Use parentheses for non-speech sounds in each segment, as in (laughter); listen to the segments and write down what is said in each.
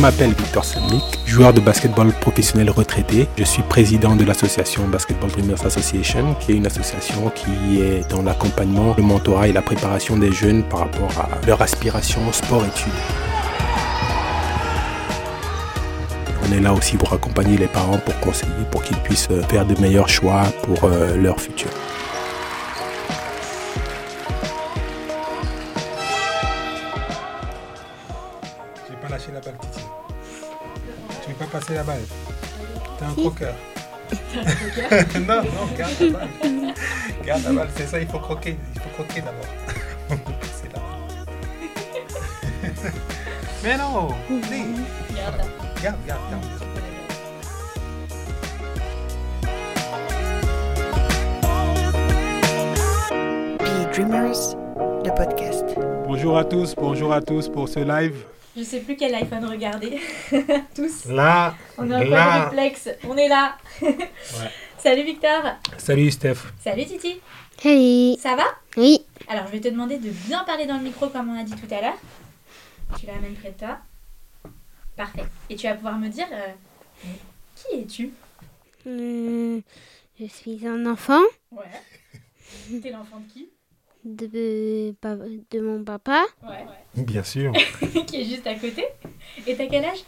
m'appelle Victor Semik, joueur de basketball professionnel retraité. Je suis président de l'association Basketball Dreamers Association, qui est une association qui est dans l'accompagnement, le mentorat et la préparation des jeunes par rapport à leur aspiration sport-études. On est là aussi pour accompagner les parents, pour conseiller, pour qu'ils puissent faire de meilleurs choix pour euh, leur futur. La balle, Titi. Tu veux pas passer la balle T'es un croqueur. (laughs) non, non, garde la balle. Garde la balle, c'est ça, il faut croquer. Il faut croquer d'abord. (laughs) C'est là. (laughs) Mais non si. Regarde. Garde, garde, garde. Be Dreamers, le podcast. Bonjour à tous, bonjour à tous pour ce live. Je sais plus quel iPhone regarder. (laughs) Tous. Là, On a un réflexe. On est là. (laughs) Salut Victor. Salut Steph. Salut Titi. Salut. Ça va? Oui. Alors je vais te demander de bien parler dans le micro comme on a dit tout à l'heure. Tu la ramènes près de toi. Parfait. Et tu vas pouvoir me dire euh, qui es-tu? Euh, je suis un enfant Ouais. T'es l'enfant de qui? De, de mon papa. Ouais. Bien sûr. (laughs) qui est juste à côté. Et t'as quel âge?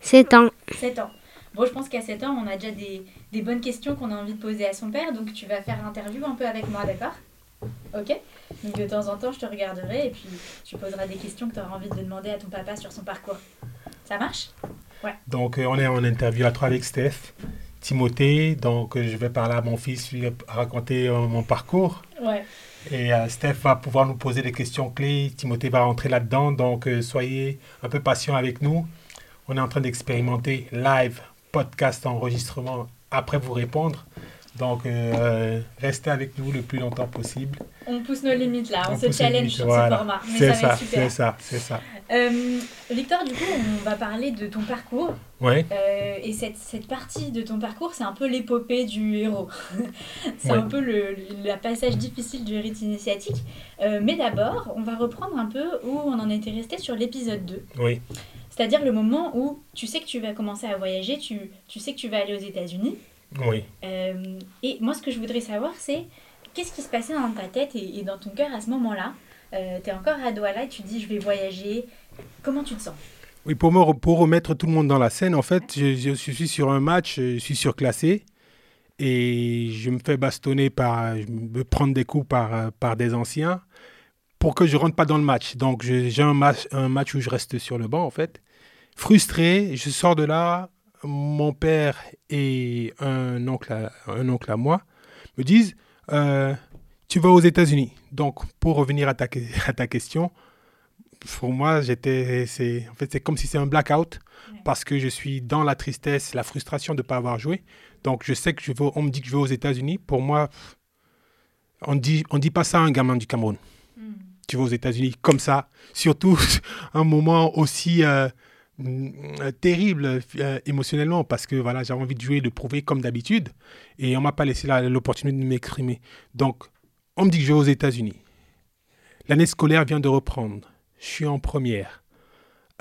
7 ans. 7 ans. Bon, je pense qu'à 7 ans, on a déjà des, des bonnes questions qu'on a envie de poser à son père, donc tu vas faire l'interview un peu avec moi, d'accord? Ok? Donc de temps en temps, je te regarderai et puis tu poseras des questions que tu auras envie de demander à ton papa sur son parcours. Ça marche? Donc, euh, on est en interview à trois avec Steph, Timothée. Donc, euh, je vais parler à mon fils, lui raconter euh, mon parcours. Ouais. Et euh, Steph va pouvoir nous poser des questions clés. Timothée va rentrer là-dedans. Donc, euh, soyez un peu patient avec nous. On est en train d'expérimenter live, podcast, enregistrement, après vous répondre. Donc, euh, restez avec nous le plus longtemps possible. On pousse nos limites là, on, On se challenge limites, sur voilà. ce format. C'est ça, c'est ça, c'est ça. Euh, Victor, du coup, on va parler de ton parcours. Ouais, Euh, et cette, cette partie de ton parcours, c'est un peu l'épopée du héros. (laughs) c'est Ouais. un peu le, le passage difficile du rite initiatique. Euh, mais d'abord, on va reprendre un peu où on en était resté sur l'épisode 2. oui, C'est-à-dire le moment où tu sais que tu vas commencer à voyager, tu, tu sais que tu vas aller aux États-Unis. oui. Et moi, ce que je voudrais savoir, c'est qu'est-ce qui se passait dans ta tête et, et dans ton cœur à ce moment-là? Euh, Tu es encore à Douala et tu dis je vais voyager. Comment tu te sens? Oui, pour, me, pour remettre tout le monde dans la scène, en fait, je, suis sur un match, je suis surclassé et je me fais bastonner par, me prendre des coups par, par des anciens pour que je rentre pas dans le match. Donc, j'ai un match, un match où je reste sur le banc, en fait. Frustré, je sors de là, mon père et un oncle à, un oncle à moi me disent, euh, tu vas aux États-Unis. Donc, pour revenir à ta, que- (laughs) à ta question, pour moi, j'étais, c'est, en fait, c'est comme si c'est un blackout parce que je suis dans la tristesse, la frustration de ne pas avoir joué. Donc, je sais que je veux, on me dit que je vais aux États-Unis. Pour moi, on dit, on dit pas ça à un gamin du Cameroun. Hmm. Tu vas aux États-Unis comme ça, (laughs) surtout (laughs) un moment aussi euh, mm, terrible euh, émotionnellement parce que voilà, j'avais envie de jouer, de prouver comme d'habitude et on m'a pas laissé la- l'opportunité de m'exprimer. Donc, on me dit que je vais aux États-Unis. L'année scolaire vient de reprendre. Je suis en première.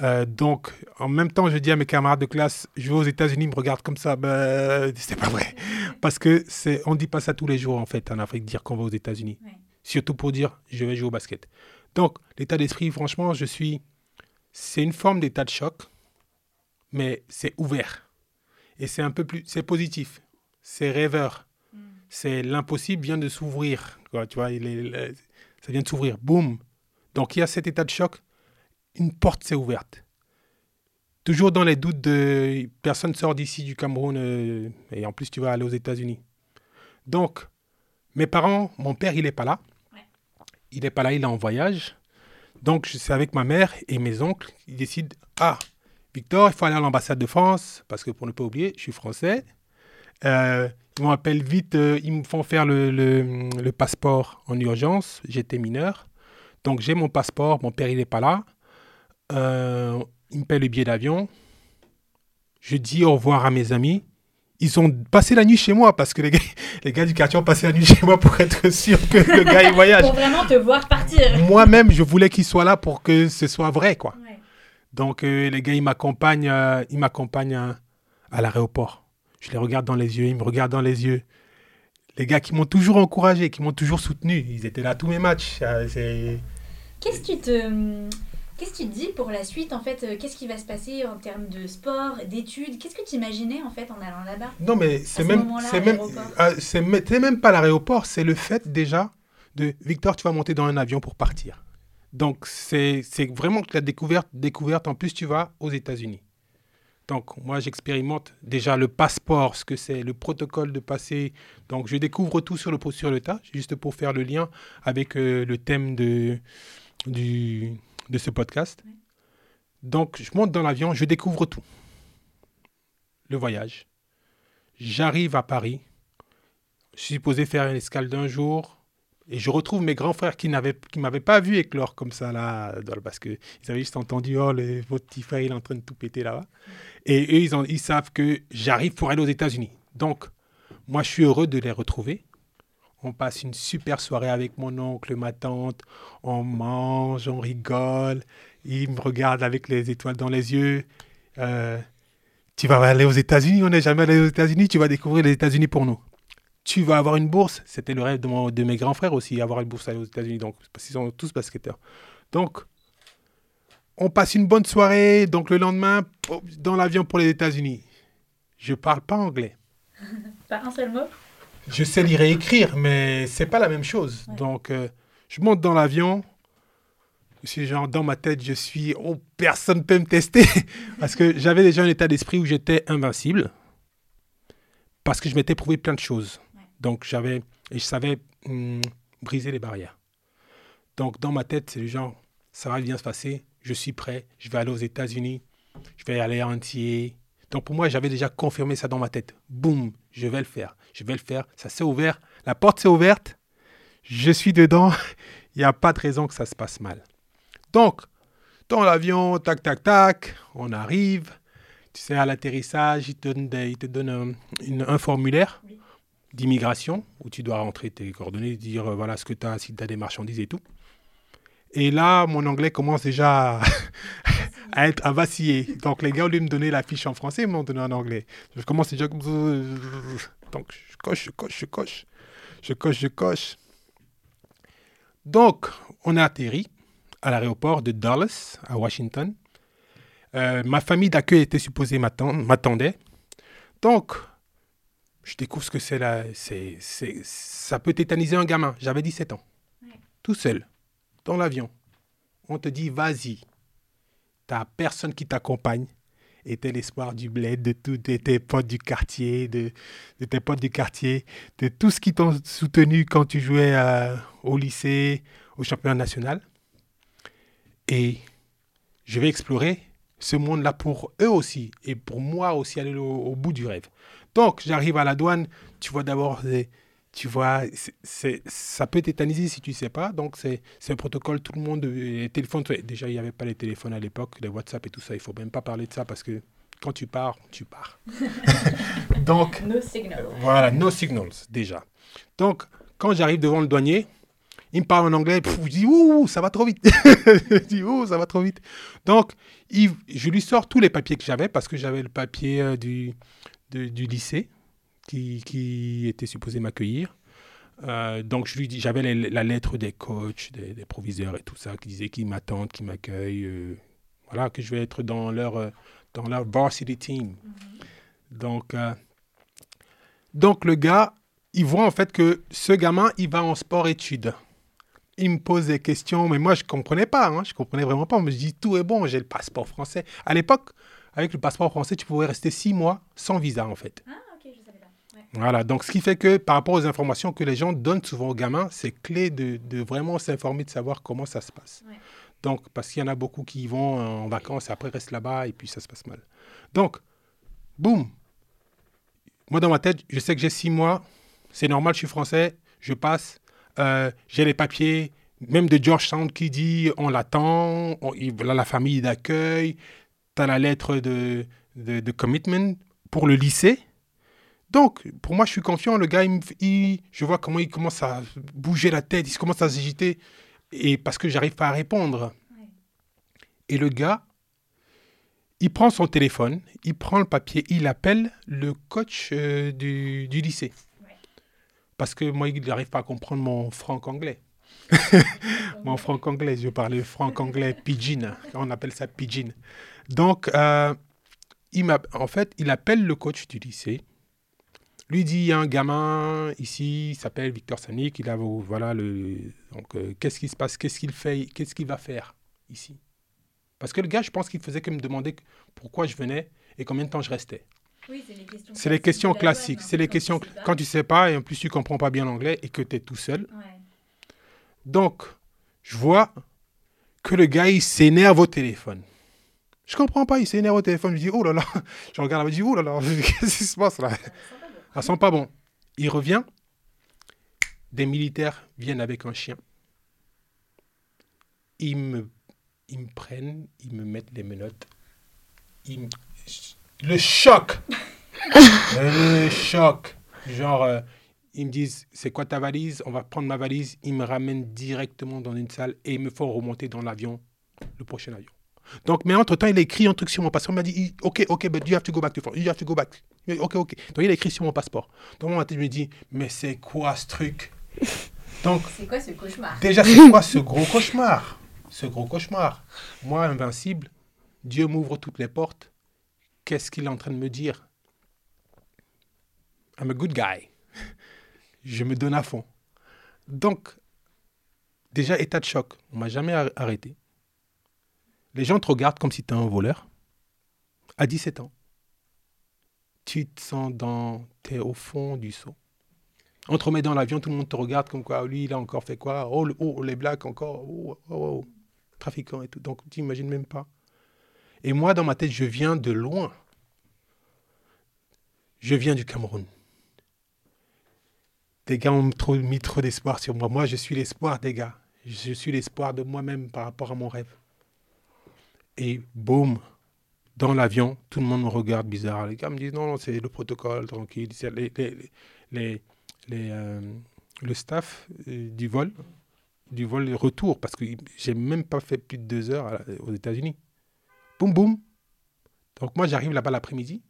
Euh, donc, en même temps, je dis à mes camarades de classe, je vais aux États-Unis, ils me regardent comme ça. Ben, c'est pas vrai. Parce que c'est, on dit pas ça tous les jours, en fait, en Afrique, dire qu'on va aux États-Unis. Ouais. Surtout pour dire, je vais jouer au basket. Donc, l'état d'esprit, franchement, je suis. C'est une forme d'état de choc, mais c'est ouvert. Et c'est un peu plus. C'est positif. C'est rêveur. C'est l'impossible vient de s'ouvrir. quoi, Tu vois, il est- le- ça vient de s'ouvrir. Boum. Donc, il y a cet état de choc. Une porte s'est ouverte. Toujours dans les doutes de personne sort d'ici du Cameroun euh, et en plus tu vas aller aux États-Unis. Donc, mes parents, mon père, il n'est pas là. Il n'est pas là, il est en voyage. Donc, suis avec ma mère et mes oncles. Ils décident Ah, Victor, il faut aller à l'ambassade de France parce que pour ne pas oublier, je suis français. Euh, ils m'appellent vite, euh, ils me font faire le, le- le passeport en urgence. J'étais mineur. Donc, j'ai mon passeport. Mon père, il n'est pas là. Euh, il me paie le billet d'avion. Je dis au revoir à mes amis. Ils ont passé la nuit chez moi parce que les gars, (laughs) les gars du quartier ont passé la nuit chez moi pour être sûr que le gars il voyage. Pour vraiment te voir partir. Moi-même, je voulais qu'il soit là pour que ce soit vrai, quoi. Ouais. Donc, euh, les gars, ils m'accompagnent, euh, ils m'accompagnent euh, à l'aéroport. Je les regarde dans les yeux, ils me regardent dans les yeux. Les gars qui m'ont toujours encouragé, qui m'ont toujours soutenu, ils étaient là à tous mes matchs. Qu'est-ce que tu te. Qu'est-ce que tu te dis pour la suite en fait euh, Qu'est-ce qui va se passer en termes de sport, d'études? Qu'est-ce que tu imaginais en fait en allant là-bas? Non, mais c'est ce même, moment-là, c'est à même, ah, c'est me- c'est même pas l'aéroport, c'est le fait déjà de Victor, tu vas monter dans un avion pour partir. Donc c'est c'est vraiment la découverte, découverte. En plus, tu vas aux États-Unis. Donc moi, j'expérimente déjà le passeport, ce que c'est, le protocole de passer. Donc je découvre tout sur le sur le tas, juste pour faire le lien avec euh, le thème de du de ce podcast. Ouais. Donc je monte dans l'avion, je découvre tout. Le voyage. J'arrive à Paris. Je suis supposé faire une escale d'un jour. Et je retrouve mes grands frères qui n'avaient qui m'avaient pas vu éclore comme ça là, parce qu'ils avaient juste entendu oh le, votre petit frère il est en train de tout péter là-bas. Et eux ils, ont- ils savent que j'arrive pour aller aux États-Unis. Donc moi je suis heureux de les retrouver. On passe une super soirée avec mon oncle, ma tante. On mange, on rigole. Ils me regardent avec les étoiles dans les yeux. Euh, tu vas aller aux États-Unis, on n'est jamais allé aux États-Unis, tu vas découvrir les États-Unis pour nous. Tu vas avoir une bourse, c'était le rêve de, mon- de mes grands frères aussi, avoir une bourse aux États-Unis, donc parce qu'ils sont tous basketteurs. Donc, on passe une bonne soirée, donc le lendemain, pop, dans l'avion pour les États-Unis. Je parle pas anglais. (laughs) Pas un seul mot? Je sais lire et écrire, mais c'est pas la même chose. Ouais. Donc, euh, je monte dans l'avion. Je suis genre dans ma tête, je suis oh personne peut me tester (laughs) parce que j'avais déjà un état d'esprit où j'étais invincible parce que je m'étais prouvé plein de choses. Donc j'avais et je savais hum, briser les barrières. Donc dans ma tête, c'est le genre ça va bien se passer, je suis prêt, je vais aller aux États-Unis, je vais aller entier. Donc pour moi, j'avais déjà confirmé ça dans ma tête. Boum, je vais le faire, je vais le faire. Ça s'est ouvert, la porte s'est ouverte, je suis dedans, (laughs) il n'y a pas de raison que ça se passe mal. Donc, dans l'avion, tac, tac, tac, on arrive. Tu sais, à l'atterrissage, il te donne, des- il te donne un, formulaire. D'immigration où tu dois rentrer tes coordonnées, dire euh, voilà ce que tu as, si tu as des marchandises et tout. Et là, mon anglais commence déjà (laughs) à, être à vaciller. Donc, les gars, au lieu de me donner la fiche en français, ils m'ont donné en anglais. Je commence déjà Donc, je coche, je coche, je coche. Je coche, je coche. Donc, on a atterri à l'aéroport de Dallas, à Washington. Euh, ma famille d'accueil était supposée m'attendait. Donc, je découvre ce que c'est là. C'est, c'est, ça peut tétaniser un gamin. J'avais 17 ans. Ouais. Tout seul, dans l'avion. On te dit, vas-y. T'as personne qui t'accompagne. Et t'es l'espoir du bled, de tous tes, tes potes du quartier, de, de tes potes du quartier, de tout ce qui t'ont soutenu quand tu jouais euh, au lycée, au championnat national. Et je vais explorer ce monde-là pour eux aussi et pour moi aussi aller au, au bout du rêve. Donc, j'arrive à la douane, tu vois d'abord, tu vois, c'est- ça peut tétaniser si tu ne sais pas. Donc, c'est c'est un protocole, tout le monde, les téléphones, déjà, il n'y avait pas les téléphones à l'époque, les WhatsApp et tout ça, il faut même pas parler de ça parce que quand tu pars, tu pars. (laughs) Donc, No signal. voilà, no signals, déjà. Donc, quand j'arrive devant le douanier, il me parle en anglais, pff, je dis, ouh, ça va trop vite. (laughs) je dis, ouh, ça va trop vite. Donc, il- je lui sors tous les papiers que j'avais, parce que j'avais le papier euh, du, de- du lycée qui, qui était supposé m'accueillir. Euh, donc, je lui dis, j'avais la lettre des coachs, des, des proviseurs et tout ça, qui disaient qu'ils m'attendent, qu'ils m'accueillent. euh, voilà, que je vais être dans leur, euh, dans leur varsity team. Donc, euh, donc, le gars, il voit en fait que ce gamin, il va en sport-études. Il me pose des questions, mais moi, je ne comprenais pas. Hein, je comprenais vraiment pas. On me dit, tout est bon, j'ai le passeport français. À l'époque, avec le passeport français, tu pouvais rester six mois sans visa, en fait. Ah, ok, je savais pas. Ouais. Voilà, donc ce qui fait que par rapport aux informations que les gens donnent souvent aux gamins, c'est clé de, de vraiment s'informer, de savoir comment ça se passe. Ouais. Donc, parce qu'il y en a beaucoup qui vont en vacances et après restent là-bas et puis ça se passe mal. Donc, boum. Moi, dans ma tête, je sais que j'ai six mois. C'est normal, je suis français. Je passe. Euh, j'ai les papiers, même de Georgetown qui dit on l'attend. la famille d'accueil. Tu as la lettre de, de, de commitment pour le lycée. Donc, pour moi, je suis confiant. Le gars, il je vois comment il commence à bouger la tête, il commence à s'agiter. Et parce que j'arrive pas à répondre. Ouais. Et le gars, Il prend son téléphone, il prend le papier, il appelle le coach euh, du, du lycée. Ouais. Parce que moi, il n'arrive pas à comprendre mon franc-anglais. (laughs) mon franc-anglais, je parlais franc-anglais pidgin. On appelle ça pidgin. Donc, euh, il en fait, il appelle le coach du lycée. Lui dit, il y a un gamin ici, il s'appelle Victor Sanik, il a, voilà, le, donc, euh, qu'est-ce qui se passe, qu'est-ce qu'il fait, qu'est-ce qu'il va faire ici? Parce que le gars, je pense qu'il faisait que me demander pourquoi je venais et combien de temps je restais. Oui, c'est les questions C'est les classiques questions hein. c'est les tu questions sais pas. quand tu sais pas et en plus tu comprends pas bien l'anglais et que tu es tout seul. Ouais. Donc, je vois que le gars, il s'énerve au téléphone. Je comprends pas, il s'énerve au téléphone. Je dis, oh là là, je regarde, je dis, oh là là, (laughs) qu'est-ce qui se passe là? Ça sent pas bon. Il revient, des militaires viennent avec un chien. Ils me, ils me prennent, ils me mettent les menottes. Ils me- Le choc (laughs) Le choc Genre, euh, ils me disent, c'est quoi ta valise? On va prendre ma valise. Ils me ramènent directement dans une salle et ils me font remonter dans l'avion, le prochain avion. Donc, mais entre-temps, il a écrit un truc sur mon passeport. Il m'a dit, OK, OK, but you have to go back to France. You have to go back. OK, OK. Donc, il a écrit sur mon passeport. Mon tête, je me dis, mais c'est quoi ce truc? Donc, (laughs) C'est quoi ce cauchemar? déjà, c'est quoi ce gros cauchemar? Ce gros cauchemar. Moi, invincible, Dieu m'ouvre toutes les portes. Qu'est-ce qu'il est en train de me dire? I'm a good guy. (laughs) Je me donne à fond. Donc, déjà, état de choc. On m'a jamais ar- arrêté. Les gens te regardent comme si tu un voleur. À 17 ans. Tu te sens dans... Au fond du seau. On te remet dans l'avion, tout le monde te regarde comme quoi, lui, il a encore fait quoi? Oh, oh, les blacks encore, oh, oh, oh, trafiquant et tout. Donc, tu n'imagines même pas. Et moi, dans ma tête, je viens de loin. Je viens du Cameroun. Des gars ont mis trop d'espoir sur moi. Moi, je suis l'espoir des gars. Je suis l'espoir de moi-même par rapport à mon rêve. Et boum, dans l'avion, tout le monde me regarde bizarre. Les gars me disent non, non, c'est le protocole, tranquille. Les, les, les, euh, le staff euh, du vol, du vol retour, parce que j'ai même pas fait plus de deux heures aux États-Unis. Boum, boum. Donc moi, j'arrive là-bas l'après-midi,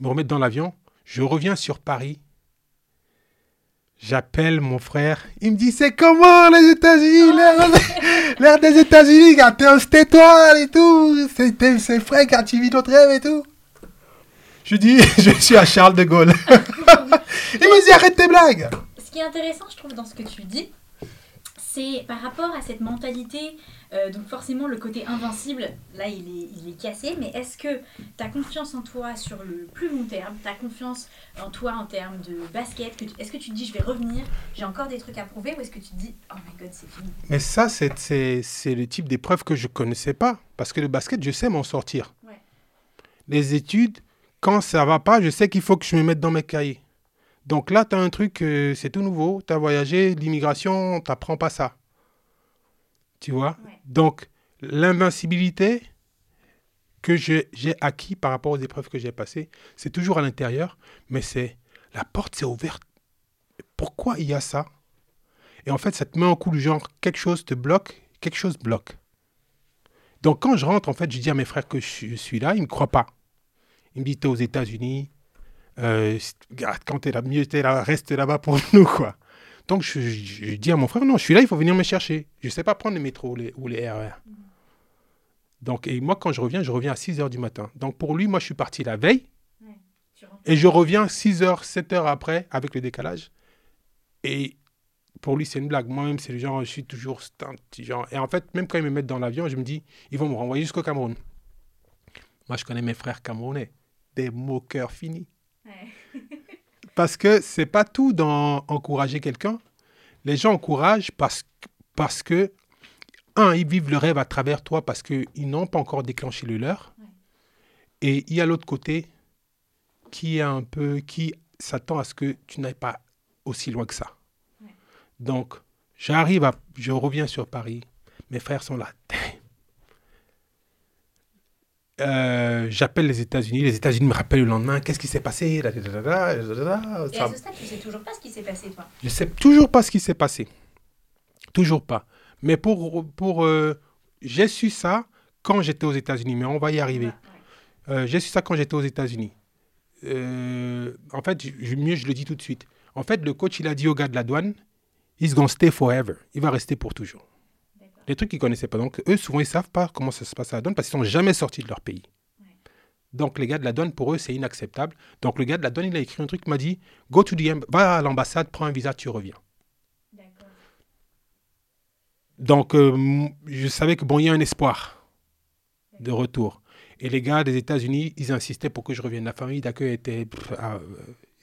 me remettent dans l'avion, je reviens sur Paris. J'appelle mon frère. Il me dit C'est comment les États-Unis? L'air l'air des États-Unis, gars, t'es un stétoile et tout. C'est frais quand tu vis notre rêve et tout. Je dis (laughs) Je suis à Charles de Gaulle. (laughs) Il me dit Arrête tes blagues. Ce qui est intéressant, je trouve, dans ce que tu dis, c'est par rapport à cette mentalité, euh, donc forcément le côté invincible, là il est, il est cassé, mais est-ce que tu as confiance en toi sur le plus long terme, tu as confiance en toi en termes de basket, est-ce que tu te dis je vais revenir, j'ai encore des trucs à prouver, ou est-ce que tu te dis oh my god c'est fini? Mais ça, c'est- le type d'épreuve que je connaissais pas. Parce que le basket, je sais m'en sortir. Ouais. Les études, quand ça va pas, je sais qu'il faut que je me mette dans mes cahiers. Donc là, tu as un truc, euh, c'est tout nouveau. Tu as voyagé, l'immigration, tu n'apprends pas ça. Tu vois? Ouais. Donc, l'invincibilité que j'ai acquis par rapport aux épreuves que j'ai passées, c'est toujours à l'intérieur, mais c'est la porte s'est ouverte. Pourquoi il y a ça? Et en fait, ça te met en coup le genre, quelque chose te bloque, quelque chose bloque. Donc quand je rentre, en fait, je dis à mes frères que je suis- je suis là, ils ne me croient pas. Ils me disent, t'es aux États-Unis, euh, regarde, quand t'es là, mieux t'es là, reste là-bas pour (laughs) nous, quoi. Donc je, je- je dis à mon frère, non, je suis là, il faut venir me chercher. Je ne sais pas prendre les métros ou les, ou les RER. Donc, et moi, quand je reviens, je reviens à 6 heures du matin. Donc pour lui, moi, je suis parti la veille. Et je reviens 6 heures, 7 heures après, avec le décalage. Et pour lui, c'est une blague. Moi-même, c'est le genre, je suis toujours un petit genre. Et en fait, même quand ils me mettent dans l'avion, je me dis, ils vont me renvoyer jusqu'au Cameroun. Moi, je connais mes frères camerounais. Des moqueurs finis. Ouais. Parce que c'est pas tout dans encourager quelqu'un. Les gens encouragent parce, parce que, un, ils vivent le rêve à travers toi parce qu'ils n'ont pas encore déclenché le leur. Ouais. Et il y a l'autre côté qui est un peu, qui s'attend à ce que tu n'ailles pas aussi loin que ça. Ouais. Donc, j'arrive à, je reviens sur Paris. Mes frères sont là. Euh, J'appelle les États-Unis. Les États-Unis me rappellent le lendemain. Qu'est-ce qui s'est passé Da, da, da. Et à ce stade, tu sais toujours pas ce qui s'est passé, toi. je sais toujours pas ce qui s'est passé. Toujours pas. Mais pour, pour euh, j'ai su ça quand j'étais aux États-Unis, mais on va y arriver. Ouais, ouais. Euh, j'ai su ça quand j'étais aux États-Unis. En fait, je- mieux, je le dis tout de suite. En fait, le coach, il a dit au gars de la douane, he's gonna stay forever. Il va rester pour toujours. Des trucs qu'ils connaissaient pas. Donc, eux, souvent, ils savent pas comment ça se passe à la douane parce qu'ils sont jamais sortis de leur pays. Ouais. Donc, les gars de la douane, pour eux, c'est inacceptable. Donc, le gars de la douane, il a écrit un truc, il m'a dit, go to the, va à l'ambassade, prends un visa, tu reviens. Donc, euh, je savais que bon, il y a un espoir de retour. Et les gars des États-Unis, ils insistaient pour que je revienne. La famille d'accueil était, pff, ah, euh,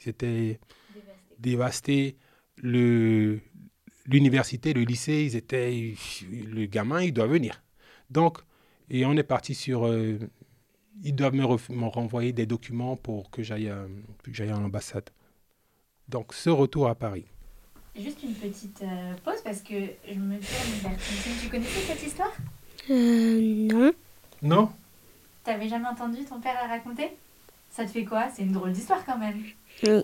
ils étaient Dévasté. dévastés. Le, l'université, le lycée, ils étaient, le gamin, il doit venir. Donc, et on est parti sur, euh, ils doivent me, renvoyer des documents pour que j'aille, j'aille à l'ambassade. Donc, ce retour à Paris. Juste une petite euh, pause parce que je me tourne vers. Tu connaissais cette histoire? Euh, non. Non? T'avais jamais entendu ton père la raconter? Ça te fait quoi? C'est une drôle d'histoire quand même. Oui.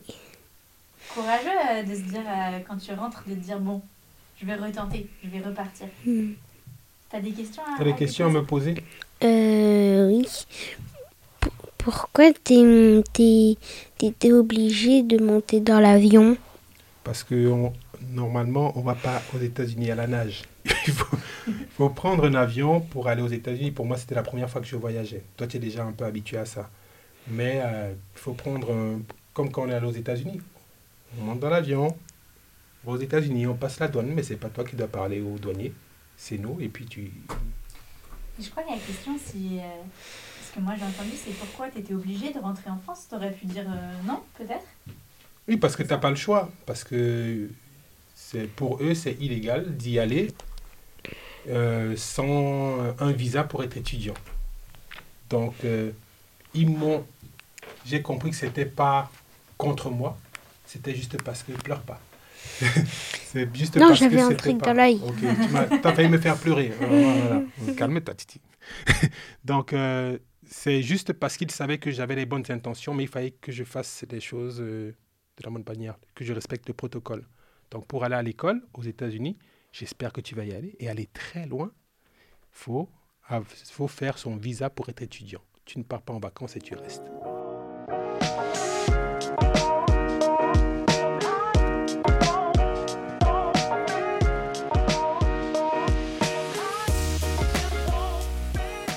Courageux euh, de se dire, euh, quand tu rentres, de te dire bon, je vais retenter, je vais repartir. Hmm. T'as des questions à Tu as des te questions à poser me poser? Euh, oui. P- pourquoi t'es, t'es, t'étais obligé de monter dans l'avion? Parce que on- normalement, on va pas aux États-Unis à la nage. (laughs) Il faut, faut prendre un avion pour aller aux États-Unis. Pour moi, c'était la première fois que je voyageais. Toi, tu es déjà un peu habitué à ça. Mais euh, il faut prendre, un- comme quand on est allé aux États-Unis. On monte dans l'avion, on va aux États-Unis, on passe la douane, mais c'est pas toi qui dois parler au douanier. C'est nous. Et puis tu. Je crois que la question, c'est. euh, ce que moi j'ai entendu, c'est pourquoi t'étais obligé de rentrer en France? T'aurais pu dire euh, non, peut-être? Oui, parce que tu n'as pas le choix. Parce que c'est, pour eux, c'est illégal d'y aller euh, sans un visa pour être étudiant. Donc, ils m'ont. J'ai compris que c'était pas contre moi, c'était juste parce que pleure pas. (laughs) c'est juste Non, parce que j'avais un truc pas- dans l'œil. Tu t'as failli me faire pleurer. (laughs) Euh, voilà. Calme-toi, Titi. (laughs) Donc, euh, c'est juste parce qu'ils savaient que j'avais les bonnes intentions, mais il fallait que je fasse les choses euh, de la bonne manière, que je respecte le protocole. Donc, pour aller à l'école aux États-Unis, j'espère que tu vas y aller et aller très loin. Il faut, faut faire son visa pour être étudiant. Tu ne pars pas en vacances et tu restes.